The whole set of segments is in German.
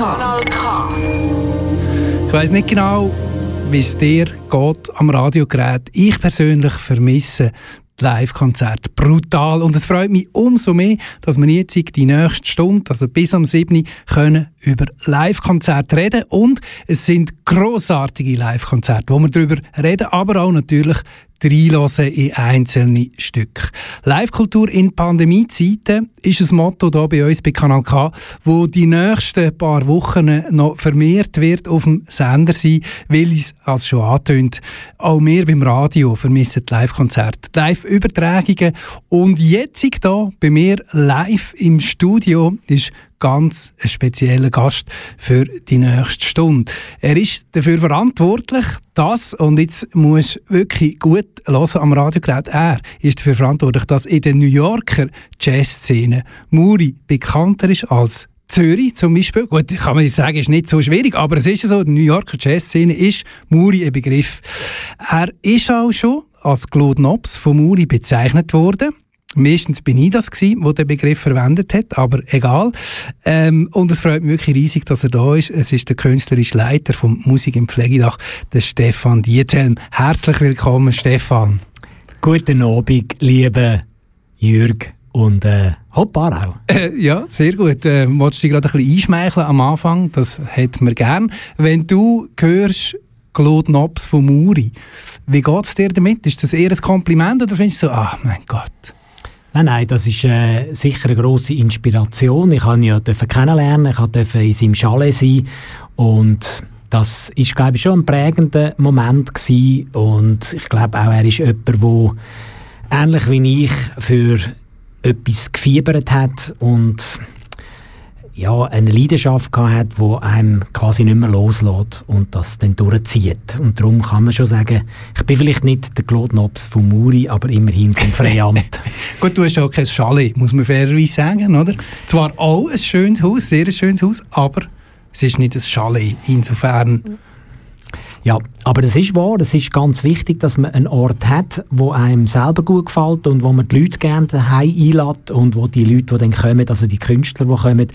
Kanal K. Ich weiss nicht genau, wie es dir geht am Radiogerät. Ich persönlich vermisse Live-Konzert. Brutal. Und es freut mich umso mehr, dass wir jetzt die nächste Stunde, also bis am 7. können über Live-Konzerte reden. Und es sind großartige Live-Konzerte, wo wir darüber reden, aber auch natürlich reinhören in einzelne Stücke. Live-Kultur in Pandemiezeiten ist ein Motto hier bei uns bei Kanal K, wo die nächsten paar Wochen noch vermehrt wird auf dem Sender sein, weil es, als schon angetönt, auch wir beim Radio vermissen Live-Konzerte, Live-Übertragungen und jetzt hier bei mir live im Studio ist ganz spezieller Gast für die nächste Stunde. Er ist dafür verantwortlich, dass, und jetzt muss wirklich gut hören am Radiogerät, er ist dafür verantwortlich, dass in der New Yorker Jazzszene Muri bekannter ist als Zürich zum Beispiel, gut, kann man jetzt sagen, ist nicht so schwierig, aber es ist so, die New Yorker Jazzszene ist Muri ein Begriff. Er ist auch schon als Claude Nobs von Muri bezeichnet worden. Meistens bin ich das gewesen, der den Begriff verwendet hat, aber egal. Ähm, und es freut mich wirklich riesig, dass er da ist. Es ist der künstlerische Leiter vom Musik im Pflegedach, der Stefan Diethelm. Herzlich willkommen, Stefan. Guten Abend, liebe Jürg und äh, Hoppar auch. Äh, ja, sehr gut. Äh, wolltest du dich gerade ein bisschen einschmeicheln am Anfang? Das hätten wir gern. Wenn du hörst, Claude Nobs von Muri, wie geht es dir damit? Ist das eher ein Kompliment oder findest du so, ach mein Gott? Nein, nein, das ist äh, sicher eine grosse Inspiration. Ich durfte ihn ja kennenlernen, ich durfte in seinem Chalet sein und das ist, glaube ich, schon ein prägender Moment gewesen. und ich glaube auch, er ist jemand, der ähnlich wie ich für etwas gefiebert hat und ja, eine Leidenschaft gehabt hat, die einem quasi nicht mehr loslässt und das dann durchzieht. Und darum kann man schon sagen, ich bin vielleicht nicht der Claude Nobs von Muri, aber immerhin vom Freiamt. Gut, du hast auch kein Chalet, muss man fairerweise sagen, oder? Zwar auch ein schönes Haus, sehr ein schönes Haus, aber es ist nicht ein Chalet, insofern... Ja, aber das ist wahr, es ist ganz wichtig, dass man einen Ort hat, wo einem selber gut gefällt und wo man die Leute gerne daheim einlädt und wo die Leute, die dann kommen, also die Künstler, die kommen,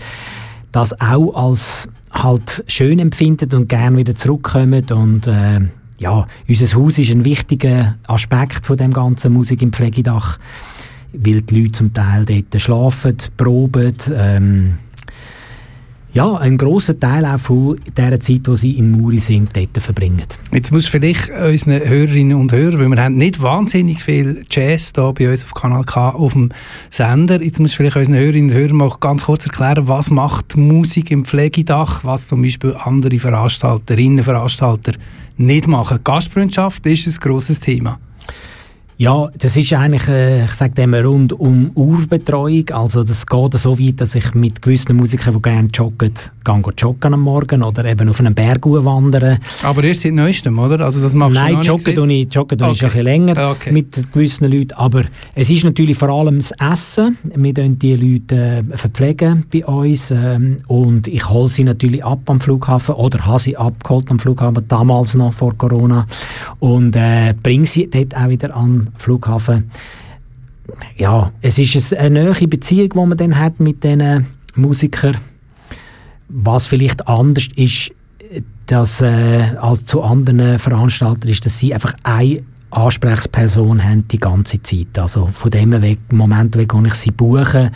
das auch als halt schön empfinden und gerne wieder zurückkommen. Und äh, ja, unser Haus ist ein wichtiger Aspekt von dem ganzen Musik im Pflegedach, weil die Leute zum Teil dort schlafen, proben, ähm, ja, einen grossen Teil auch von der Zeit, wo sie in Muri sind, dort verbringen. Jetzt muss vielleicht unseren Hörerinnen und Hörern, weil wir haben nicht wahnsinnig viel Jazz da bei uns auf Kanal K auf dem Sender, jetzt muss vielleicht unseren Hörerinnen und Hörern mal ganz kurz erklären, was macht Musik im Pflegedach, was zum Beispiel andere Veranstalterinnen, Veranstalter nicht machen. Gastfreundschaft ist ein grosses Thema. Ja, das ist eigentlich, äh, ich sage dem rund um Urbetreuung. Also das geht so weit, dass ich mit gewissen Musikern, die gerne joggen, gehe joggen am Morgen oder eben auf einen Berg wandern. Aber erst seit Neuestem, oder? Also das machst Nein, du joggen tue ich, joggen okay. ich ein bisschen länger okay. mit gewissen Leuten. Aber es ist natürlich vor allem das Essen. Wir verpflegen die Leute äh, verpflegen bei uns ähm, und ich hole sie natürlich ab am Flughafen oder habe sie abgeholt am Flughafen, damals noch vor Corona und äh, bringe sie dort auch wieder an Flughafen. Ja, es ist eine neue Beziehung, die man dann hat mit diesen Musikern. Was vielleicht anders ist, dass, äh, als zu anderen Veranstaltern ist, dass sie einfach eine Ansprechperson haben die ganze Zeit. Also von dem Weg, Moment weg, wo ich sie buche,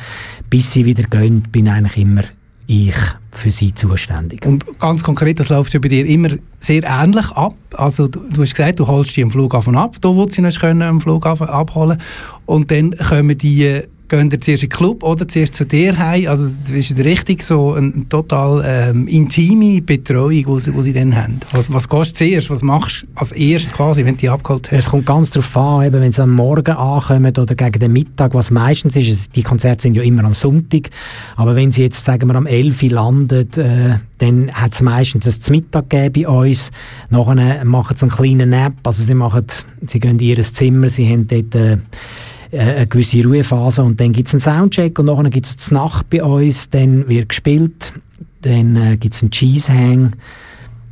bis sie wieder gehen, bin eigentlich immer ich für sie zuständig. Und ganz konkret, das läuft ja bei dir immer sehr ähnlich ab. Also du, du hast gesagt, du holst die am Flughafen ab, da wo sie noch am Flughafen abholen und dann kommen die gehen zuerst in den Club oder zuerst zu dir heim? Also das ist richtig so eine, total ähm, intime Betreuung, die sie, sie dann haben. Was, was gehst du zuerst? Was machst du als erstes quasi, wenn du abgeholt hast? Es kommt ganz darauf an, eben, wenn sie am Morgen ankommen oder gegen den Mittag, was meistens ist. Die Konzerte sind ja immer am Sonntag. Aber wenn sie jetzt, sagen wir, am 11 Uhr landen, äh, dann hat es meistens ein Mittag bei uns. Nachher machen sie einen kleinen Nap. Also sie, machen, sie gehen in ihr Zimmer, sie haben dort... Äh, eine gewisse Ruhephase und dann gibt es einen Soundcheck und nachher gibt es Nacht bei uns, dann wird gespielt, dann äh, gibt es einen Cheesehang,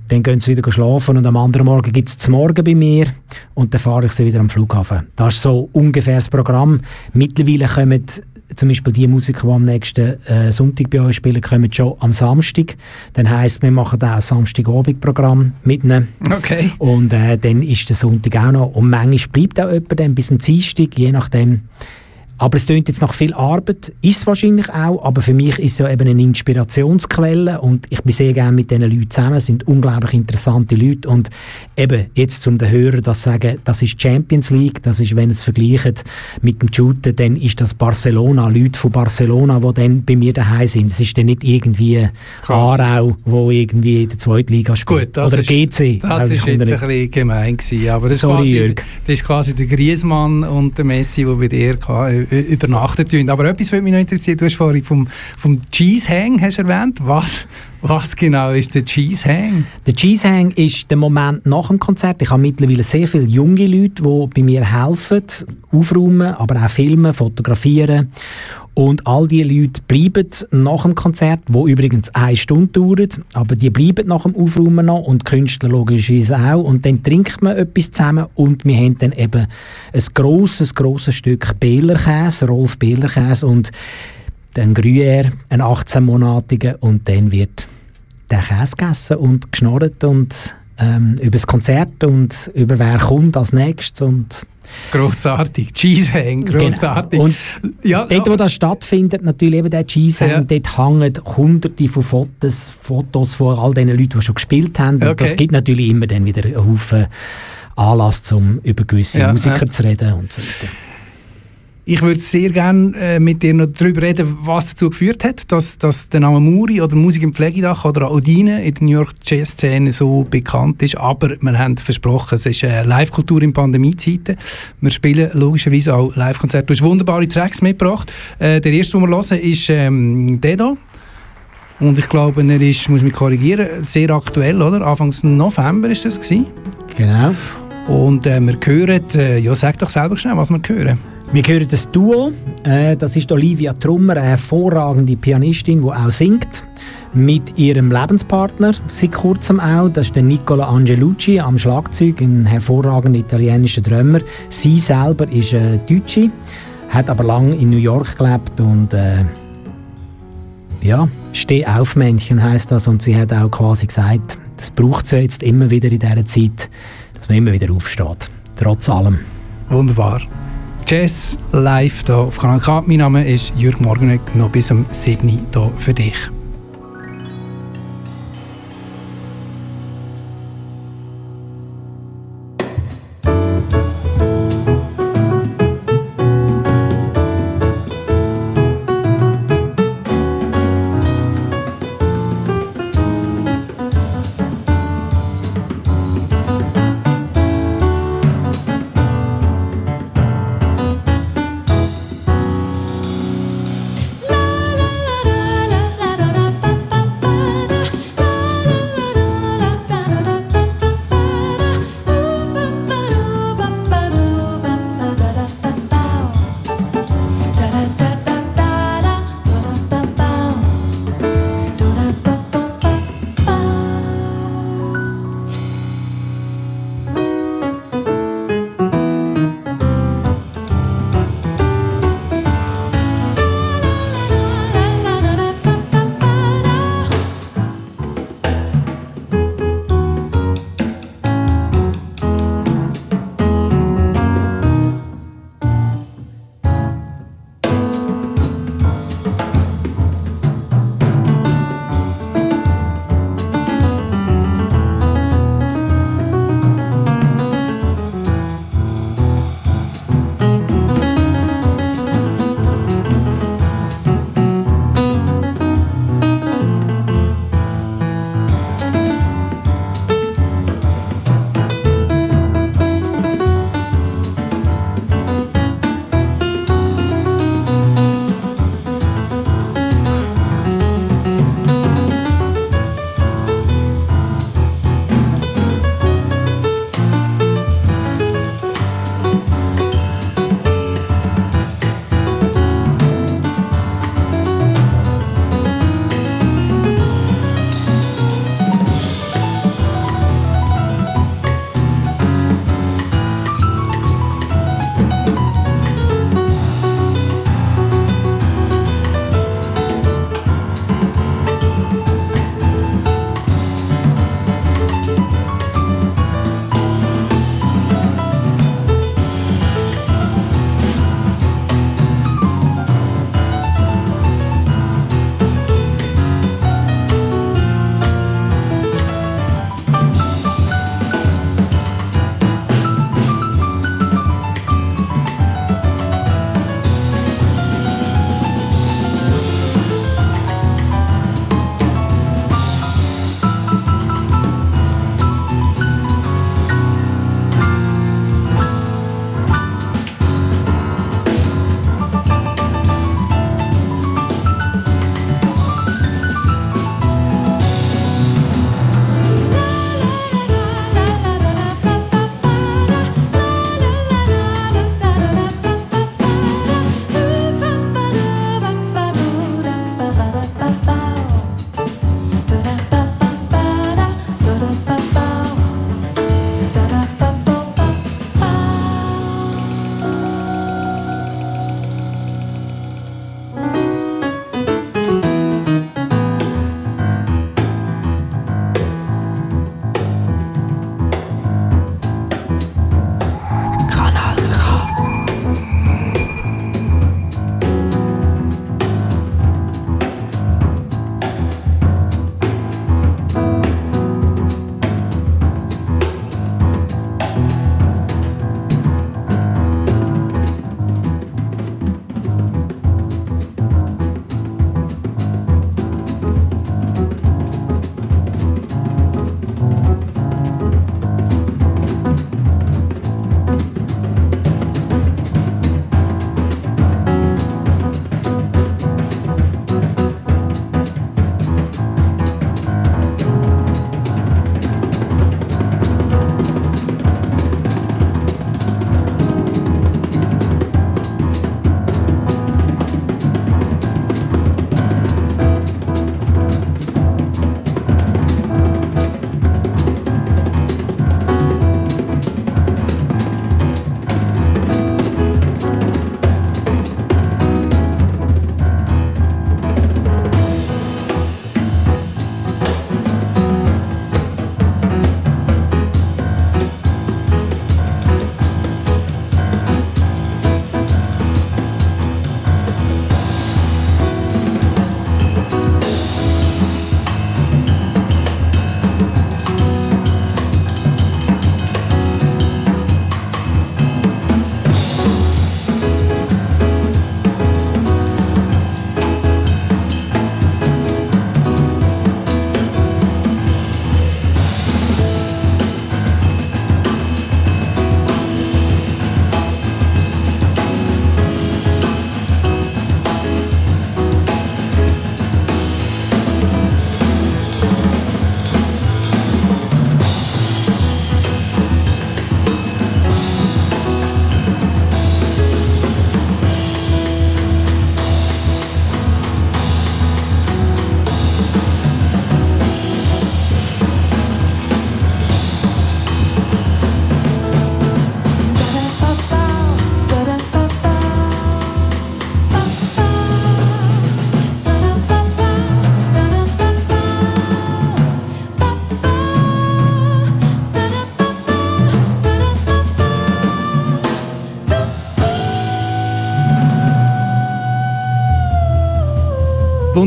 dann gehen sie wieder schlafen und am anderen Morgen gibt es Morgen bei mir und dann fahre ich sie wieder am Flughafen. Das ist so ungefähr das Programm. Mittlerweile kommen zum Beispiel die Musiker, die am nächsten äh, Sonntag bei euch spielen, kommen schon am Samstag. Dann heisst, wir machen auch ein Samstagabendprogramm mit ihnen. Okay. Und äh, dann ist der Sonntag auch noch. Und manchmal bleibt auch jemand dann bis zum Dienstag, je nachdem, aber es klingt jetzt nach viel Arbeit, ist es wahrscheinlich auch, aber für mich ist es ja eben eine Inspirationsquelle und ich bin sehr gerne mit diesen Leuten zusammen, es sind unglaublich interessante Leute und eben jetzt zum den Hörer das sagen, das ist Champions League, das ist, wenn es vergleicht mit dem Shooten, dann ist das Barcelona, Leute von Barcelona, die dann bei mir daheim sind. Es ist dann nicht irgendwie Krass. Aarau, wo irgendwie in der zweiten Liga spielt. Gut, Oder ist, GC. Das also ist jetzt ein bisschen gemein gewesen, aber das, Sorry, quasi, das ist quasi der Griezmann und der Messi, die bei dir übernachtet tun. Aber etwas würde mich noch interessieren, du hast vorhin vom, vom Cheese Hang hast erwähnt. Was, was genau ist der Cheese Hang? Der Cheese Hang ist der Moment nach dem Konzert. Ich habe mittlerweile sehr viele junge Leute, die bei mir helfen, aufräumen, aber auch filmen, fotografieren. Und all diese Leute bleiben nach dem Konzert, wo übrigens eine Stunde dauert, aber die bleiben nach dem Aufräumen noch und die Künstler logischerweise auch. Und dann trinkt man etwas zusammen und wir haben dann eben ein grosses, grosses Stück Bählerkäse, Rolf Bählerkäse und dann Gruyère, einen 18-monatigen und dann wird der Käse gegessen und geschnorrt und ähm, über das Konzert und über wer kommt als nächstes und Grossartig, Cheesehang, genau. grossartig. Genau. Und ja, dort, wo das stattfindet, natürlich eben der Cheesehang, ja. dort hängen hunderte von Fotos, Fotos von all den Leuten, die schon gespielt haben. Okay. Und das gibt natürlich immer dann wieder einen Haufen Anlass, um über gewisse ja, Musiker ja. zu reden und so weiter. Ich würde sehr gerne äh, mit dir noch darüber reden, was dazu geführt hat, dass, dass der Name Muri oder Musik im Pflegedach oder Audine in der New York Jazz-Szene so bekannt ist. Aber wir haben versprochen, es ist äh, Live-Kultur in Pandemiezeiten. Wir spielen logischerweise auch Live-Konzerte. Du hast wunderbare Tracks mitgebracht. Äh, der erste, den wir hören, ist ähm, der hier. Und ich glaube, er ist, muss mich korrigieren, sehr aktuell, oder? Anfangs November ist das gewesen. Genau. Und äh, wir hören, äh, ja, sag doch selber schnell, was wir hören. Wir hören das Duo, äh, das ist Olivia Trummer, eine hervorragende Pianistin, die auch singt, mit ihrem Lebenspartner, seit kurzem auch, das ist der Nicola Angelucci am Schlagzeug, ein hervorragender italienischer Drummer. Sie selber ist äh, Deutsche, hat aber lange in New York gelebt und äh, ja, Steh auf Männchen heißt das und sie hat auch quasi gesagt, das braucht sie jetzt immer wieder in dieser Zeit, dass man immer wieder aufsteht, trotz allem. Wunderbar. Jazz live hier auf Kanal K. Mein Name ist Jürg Morgenegg, noch bis zum 7. hier für dich.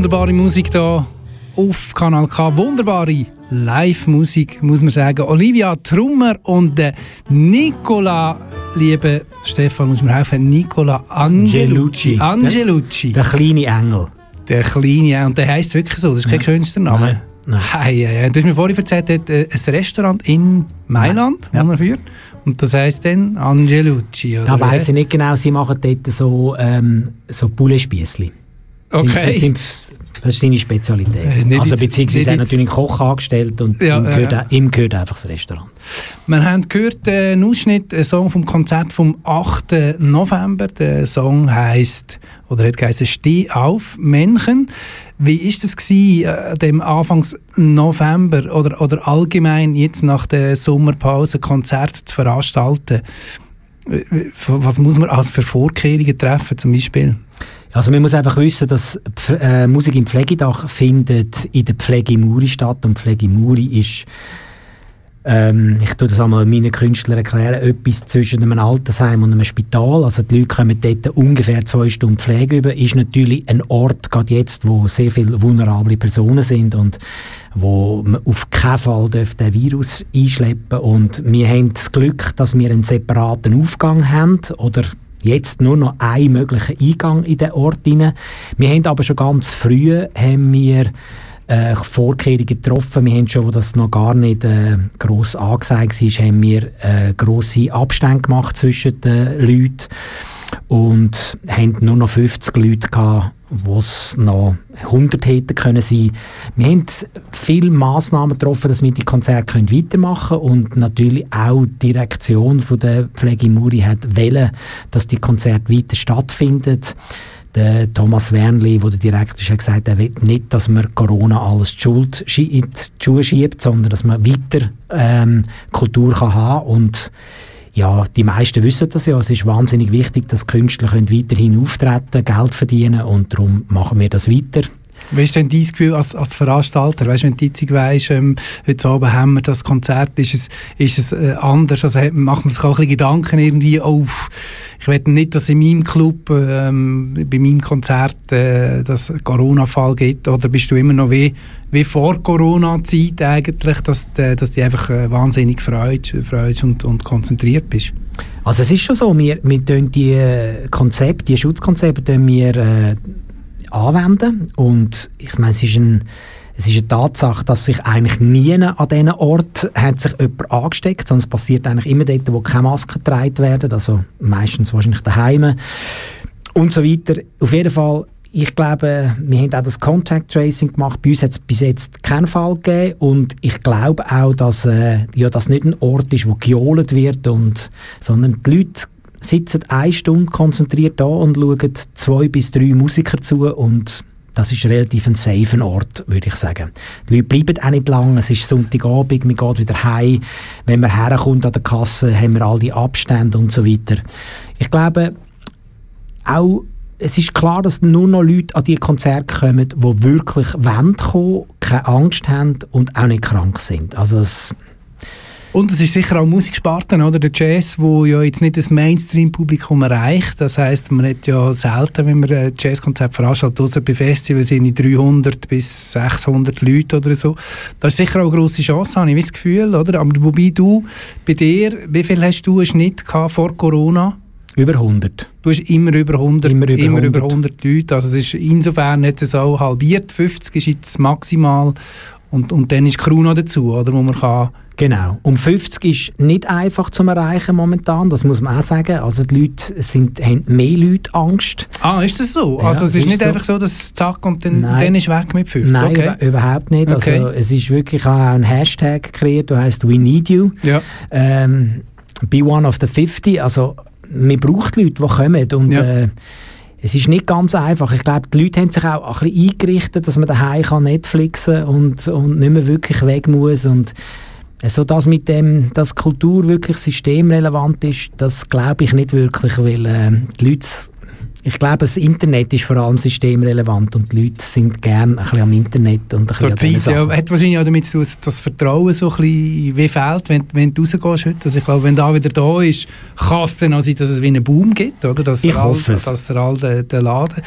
Wunderbare Musik hier auf Kanal K. Wunderbare Live-Musik, muss man sagen. Olivia Trummer und Nicola, liebe Stefan, muss man helfen, Nicola Angelucci. Angelucci. Der, der kleine Engel. Der kleine Engel. Und der heisst wirklich so, das ist kein ja. Künstlername. Nein. Nein. Hey, hey, Du hast mir vorhin erzählt, er hat äh, ein Restaurant in Mailand, ja. er führt. Und das heisst dann Angelucci, oder? Da weiss ich nicht genau, sie machen dort so, ähm, so Pouletspiessli. Okay. Sind, das ist seine Spezialität. Äh, also beziehungsweise er hat natürlich einen Koch angestellt und ja, ihm, gehört, ja. ihm gehört einfach das Restaurant. Wir haben gehört, äh, einen Ausschnitt, einen Song vom Konzert vom 8. November. Der Song heisst, oder hat geheißen «Steh auf, Männchen». Wie ist es gewesen, äh, dem Anfangs November oder, oder allgemein jetzt nach der Sommerpause Konzert zu veranstalten? Was muss man als für Vorkehrungen treffen zum Beispiel? Also man muss einfach wissen, dass äh, Musik im Pflegedach findet in der Pflege Muri statt und Pflege Muri ist ähm, ich tue das einmal meinen Künstlern erklären, etwas zwischen einem Altersheim und einem Spital. Also die Leute kommen dort ungefähr zwei Stunden Pflege über. Ist natürlich ein Ort, gerade jetzt, wo sehr viele vulnerable Personen sind und wo man auf keinen Fall den Virus einschleppen Und wir haben das Glück, dass wir einen separaten Aufgang haben oder jetzt nur noch einen möglichen Eingang in den Ort hinein. Wir haben aber schon ganz früh haben wir äh, Vorkehrungen getroffen. Wir haben schon, wo das noch gar nicht äh, gross angesagt war, haben wir äh, grosse Abstände gemacht zwischen den Leuten und haben nur noch 50 Leute gehabt, wo es noch 100 hätten können sein. Wir haben viele Massnahmen getroffen, dass wir die Konzerte können weitermachen können und natürlich auch die Direktion von der Pflege Muri hat wollen, dass die Konzerte weiter stattfinden der Thomas Wernli, der Direktor ist, hat gesagt, er will nicht, dass man Corona alles in die Schuhe schiebt, sondern dass man weiter ähm, Kultur kann haben und ja, die meisten wissen das ja. Es ist wahnsinnig wichtig, dass Künstler können weiterhin auftreten, Geld verdienen und darum machen wir das weiter. Wie ist denn dein Gefühl als, als Veranstalter? Weißt, wenn du jetzt weißt, ähm, heute Abend haben wir das Konzert, ist es, ist es äh, anders? Also macht man sich auch ein bisschen Gedanken irgendwie auf, ich will nicht, dass in meinem Club, ähm, bei meinem Konzert, äh, das Corona-Fall gibt, oder bist du immer noch wie, wie vor Corona-Zeit eigentlich, dass, äh, dass du einfach äh, wahnsinnig freut, freut und, und konzentriert bist? Also es ist schon so, wir, wir die Konzepte, die Schutzkonzepte wir äh, anwenden. Und ich meine, es ist, ein, es ist eine Tatsache, dass sich eigentlich nie an diesen Ort hat sich jemand angesteckt, sondern es passiert eigentlich immer dort, wo keine Masken getragen werden, also meistens wahrscheinlich daheim und so weiter. Auf jeden Fall ich glaube, wir haben auch das Contact Tracing gemacht. Bei uns hat es bis jetzt keinen Fall gegeben. Und ich glaube auch, dass äh, ja, das nicht ein Ort ist, wo gejohlt wird, und, sondern die Leute sitzen eine Stunde konzentriert da und schauen zwei bis drei Musiker zu und das ist relativ ein safer Ort, würde ich sagen. Die Leute bleiben auch nicht lang. Es ist Sonntagabend, man geht wieder heim. Wenn man herkommt an der Kasse, haben wir all die Abstände und so weiter. Ich glaube, auch es ist klar, dass nur noch Leute an die Konzerte kommen, die wirklich wollen keine Angst haben und auch nicht krank sind. Also es und es ist sicher auch Musiksparte, oder? Der Jazz, wo ja jetzt nicht das Mainstream-Publikum erreicht. Das heißt, man hat ja selten, wenn man ein Jazzkonzert veranstaltet, außer bei Festivals sind 300 bis 600 Leute oder so. Das ist sicher auch eine grosse Chance, habe ich das Gefühl, oder? Aber wobei du, bei dir, wie viel hast du einen Schnitt gehabt vor Corona? Über 100. Du hast immer über 100, immer über, immer 100. über 100 Leute. Also es ist insofern nicht so halbiert. 50 ist jetzt maximal. Und, und dann ist Corona dazu, oder, wo man kann Genau. Um 50 ist nicht einfach zu erreichen momentan, das muss man auch sagen. Also die Leute sind, haben mehr Leute Angst. Ah, ist das so? Ja, also es ist, ist nicht so. einfach so, dass es zack und dann, dann ist weg mit 50? Nein, okay. über, überhaupt nicht. Also, okay. Also es ist wirklich auch ein Hashtag kreiert, der heißt «We need you». Ja. Ähm, «Be one of the 50». Also man braucht Leute, die kommen und ja. äh, es ist nicht ganz einfach. Ich glaube, die Leute haben sich auch ein bisschen eingerichtet, dass man daheim kann Netflixen und, und nicht mehr wirklich weg muss und so das mit dem, dass Kultur wirklich systemrelevant ist, das glaube ich nicht wirklich, weil äh, die Leute ich glaube, das Internet ist vor allem systemrelevant und die Leute sind gerne ein bisschen am Internet und ein bisschen Zur Zeit, ja, hat wahrscheinlich auch damit zu tun, dass das Vertrauen so ein bisschen wie fehlt, wenn, wenn du rausgehst heute. Also ich glaube, wenn da wieder da ist, kann es dann auch sein, dass es wie einen Boom gibt, oder? Dass ich hoffe all, es. Dass all den, den Laden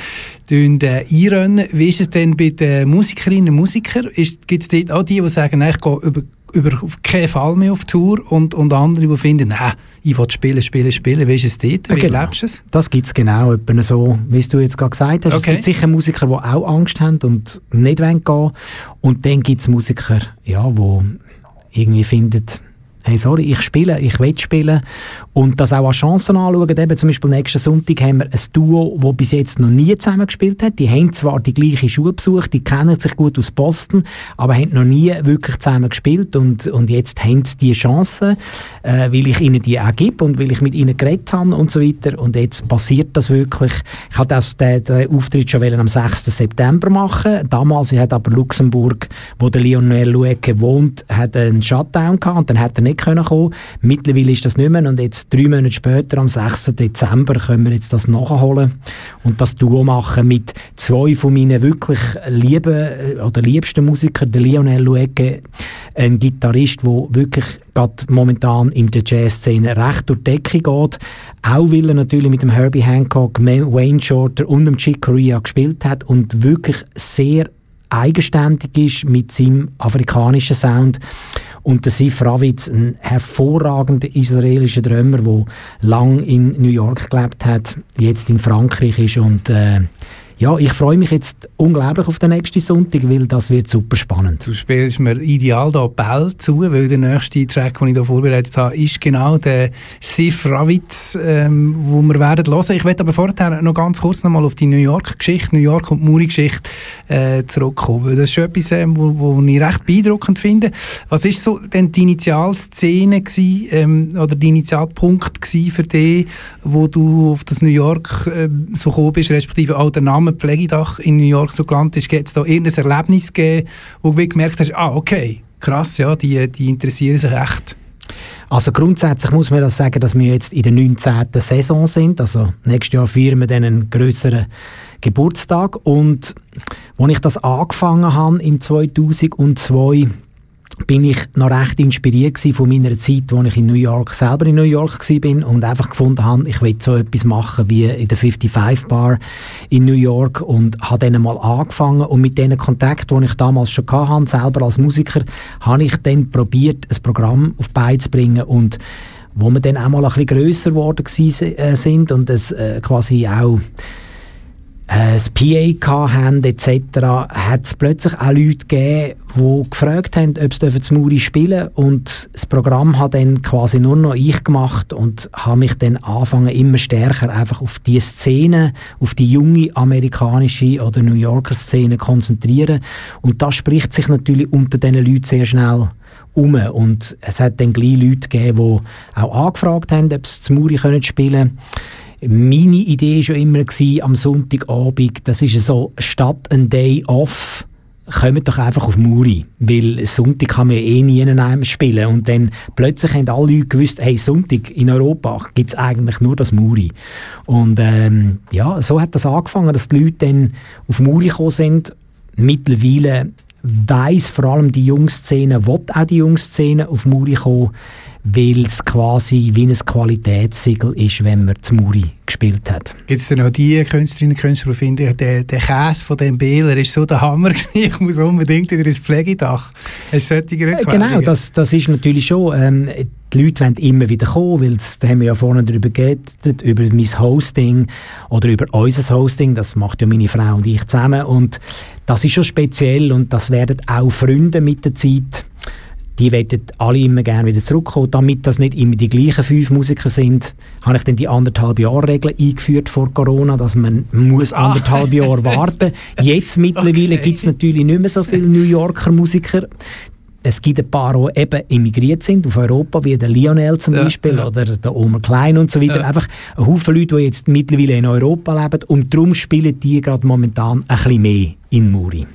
äh, einrennen. Wie ist es denn bei den Musikerinnen und Musikern? Gibt es dort auch die, die sagen, ich gehe über über keinen Fall mehr auf Tour und, und andere, die finden, nein, ich will spielen, spielen, spielen. Wie ist es dort? Wie genau. lebst du es? Das gibt es genau etwa so, wie du jetzt gerade gesagt hast. Okay. Es gibt sicher Musiker, die auch Angst haben und nicht gehen wollen. Und dann gibt es Musiker, ja, die irgendwie finden, hey, sorry, ich spiele, ich will spielen und das auch als Chancen anschauen. Eben zum Beispiel nächsten Sonntag haben wir ein Duo, das bis jetzt noch nie zusammen gespielt hat. Die haben zwar die gleiche Schule besucht, die kennen sich gut aus Boston, aber haben noch nie wirklich zusammen gespielt und, und jetzt haben sie die Chance, äh, weil ich ihnen die auch gebe und weil ich mit ihnen geredet habe und so weiter und jetzt passiert das wirklich. Ich hatte das, den, den Auftritt schon am 6. September machen. Damals hat aber Luxemburg, wo der Lionel Lueke wohnt, hat einen Shutdown gehabt und dann hat er nicht können kommen. Mittlerweile ist das nicht mehr und jetzt drei Monate später, am 6. Dezember, können wir jetzt das nachholen und das Duo machen mit zwei von meinen wirklich lieben äh, oder liebsten Musikern, der Lionel Luege, ein Gitarrist, der wirklich momentan in der Jazzszene recht durch die Decke geht. Auch weil er natürlich mit dem Herbie Hancock, Wayne Shorter und dem Chick Corea gespielt hat und wirklich sehr eigenständig ist mit seinem afrikanischen Sound. Und der Sif Ravitz, ein hervorragender israelischer Drummer, der lang in New York gelebt hat, jetzt in Frankreich ist und äh, ja, ich freue mich jetzt unglaublich auf den nächsten Sonntag, weil das wird super spannend. Du spielst mir ideal da Bell zu, weil der nächste Track, den ich hier vorbereitet habe, ist genau der Sif Ravitz, ähm, wo wir werden hören. Ich werde aber vorher noch ganz kurz noch mal auf die New York-Geschichte, New York und Muri-Geschichte äh, zurückkommen, weil das ist etwas, ähm, wo, wo ich recht beeindruckend finde. Was ist so denn die Initialszene gewesen, ähm, oder der Initialpunkt für dich, wo du auf das New York äh, so gekommen bist, respektive auch der Name am Pflegedach in New York so gelandet ist, gibt es da irgendein Erlebnis gegeben, wo du gemerkt hast, ah, okay, krass, ja, die, die interessieren sich echt? Also grundsätzlich muss man das sagen, dass wir jetzt in der 19. Saison sind. Also nächstes Jahr feiern wir dann einen grösseren Geburtstag. Und als ich das angefangen habe im 2002, bin ich noch recht inspiriert von meiner Zeit, wo ich in New York, selber in New York war und einfach gefunden habe, ich will so etwas machen wie in der 55 Bar in New York und habe dann mal angefangen und mit den Kontakten, die ich damals schon hatte, selber als Musiker, habe ich dann probiert, ein Programm auf Beine zu bringen und wo wir dann auch mal ein bisschen grösser geworden äh, sind und es äh, quasi auch das PA haben etc., hat es plötzlich auch Leute gegeben, die gefragt haben, ob sie zu Muri spielen. Und das Programm hat dann quasi nur noch ich gemacht und habe mich dann angefangen immer stärker einfach auf die Szene, auf die junge amerikanische oder New Yorker Szene konzentrieren. Und das spricht sich natürlich unter diesen Leuten sehr schnell um. Und es hat dann gleich Leute gegeben, die auch angefragt haben, ob sie zu Muri spielen. können meine Idee schon immer gewesen, am Sonntagabend, das ist so statt ein Day off, kommt doch einfach auf Muri, weil Sonntag kann man eh nie in einem spielen und dann plötzlich haben alle Leute gewusst, hey, Sonntag in Europa gibt es eigentlich nur das Muri. Und ähm, ja, so hat das angefangen, dass die Leute dann auf Muri gekommen sind. Mittlerweile weiss vor allem die Jungszene, will auch die Jungszene auf Muri kommen, weil es quasi wie ein Qualitätssiegel ist, wenn man zu Muri gespielt hat. Gibt es denn auch die Künstlerinnen und Künstler, die finden, der, der Käse von dem Bähler ist so der Hammer ich muss unbedingt wieder ins Pflegedach. Hast du solche äh, Genau, das, das ist natürlich schon... Ähm, die Leute wollen immer wieder kommen, weil da haben wir ja vorhin darüber geredet, über mein Hosting oder über unser Hosting, das macht ja meine Frau und ich zusammen und das ist schon speziell und das werden auch Freunde mit der Zeit die wollen alle immer gerne wieder zurückkommen. Damit das nicht immer die gleichen fünf Musiker sind, habe ich dann die anderthalb Jahre Regel eingeführt vor Corona, dass man muss ah. anderthalb ah. Jahre warten. Jetzt mittlerweile okay. gibt es natürlich nicht mehr so viele New Yorker Musiker. Es gibt ein paar, die eben emigriert sind auf Europa, wie der Lionel zum Beispiel ja. oder der Omer Klein und so weiter. Ja. Einfach ein Haufen Leute, die jetzt mittlerweile in Europa leben und darum spielen die gerade momentan ein bisschen mehr in Muri.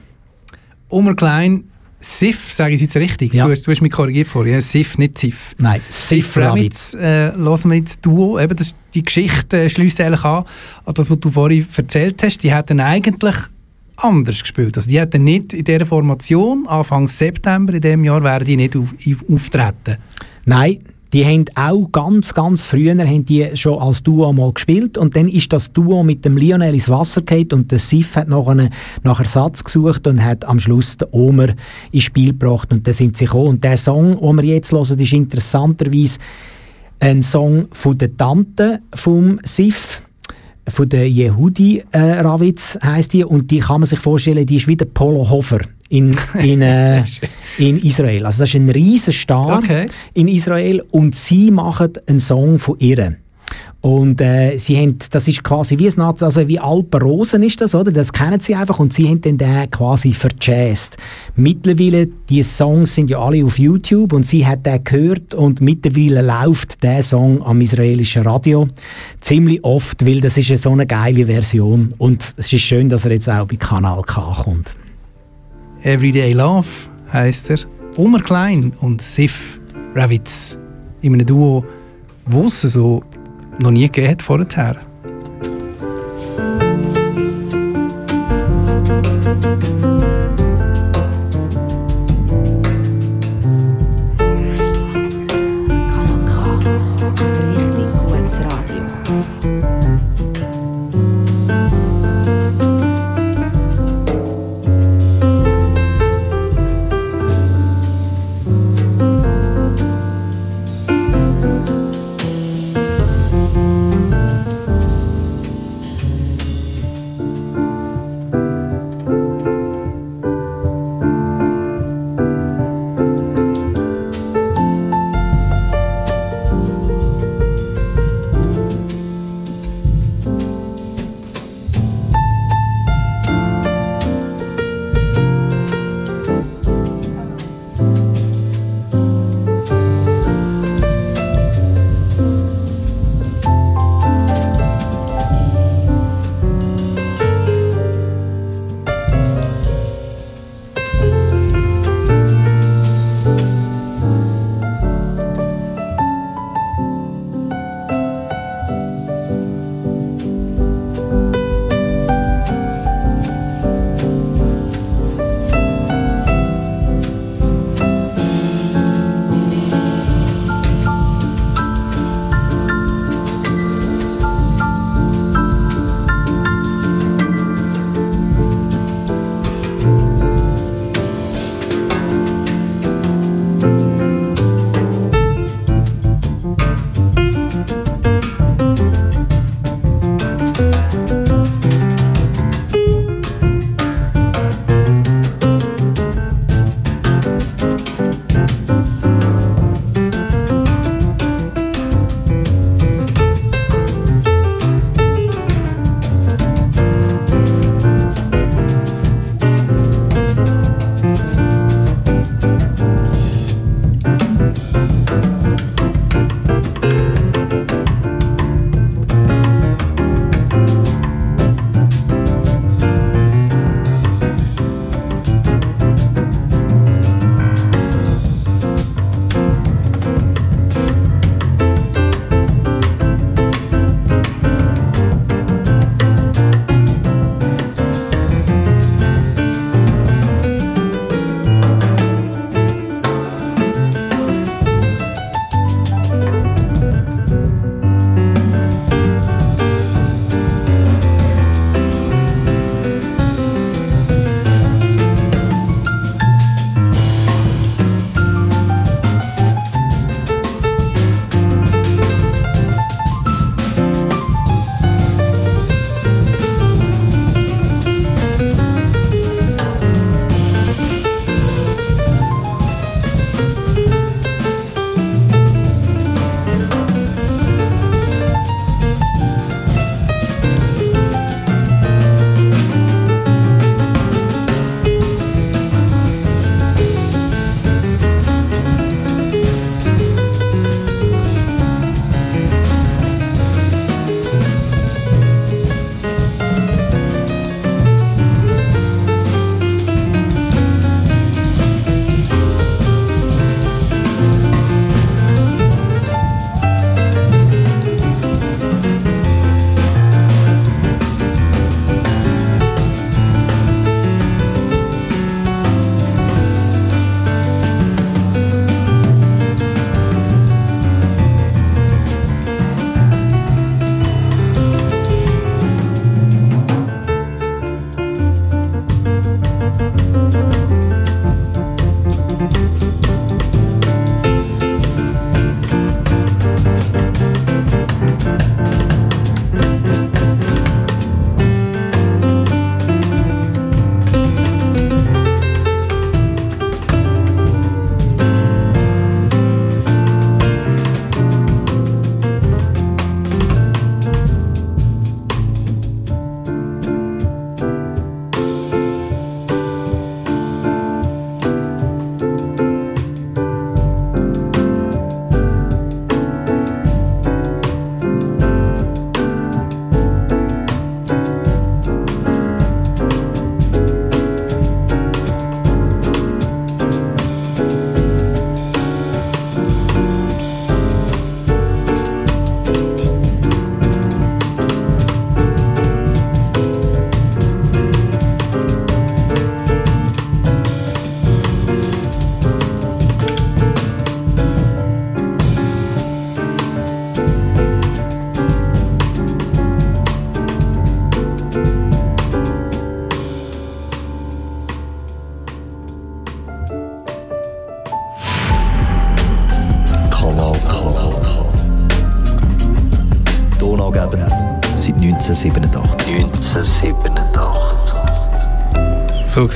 Omer Klein Sif, sage ich jetzt richtig? Ja. Du, hast, du hast mich korrigiert vorher. Sif, nicht Sif. Nein, Sif Ravitz äh, hören wir jetzt Duo. Eben das, die Geschichte äh, schließt eigentlich an, an das, was du vorhin erzählt hast. Die hätten eigentlich anders gespielt. Also die hätten nicht in dieser Formation, Anfang September in diesem Jahr, wären die nicht auf, auf, auftreten. Nein, die haben auch ganz, ganz früher haben die schon als Duo mal gespielt und dann ist das Duo mit dem Lionel ins Wasser gefallen und der Sif hat noch einen, nach Ersatz gesucht und hat am Schluss den Omer ins Spiel gebracht und dann sind sie gekommen. Und der Song, den wir jetzt hören, ist interessanterweise ein Song von der Tante vom Sif von der Yehudi äh, Ravitz heißt die und die kann man sich vorstellen, die ist wie der Polo Hofer in, in, äh, in Israel. Also das ist ein riesen Star Okay. in Israel und sie machen einen Song von ihr. Und äh, sie haben, das ist quasi wie ein also wie Alpen Rosen ist das, oder? Das kennen sie einfach und sie haben dann den quasi verjazzt. Mittlerweile, die Songs sind ja alle auf YouTube und sie hat den gehört und mittlerweile läuft der Song am israelischen Radio ziemlich oft, weil das ist ja so eine geile Version und es ist schön, dass er jetzt auch bei Kanal K kommt. Everyday Love heisst er. Omer Klein und Sif Ravitz in einem Duo, wo es so noch nie gegeben hat vorher.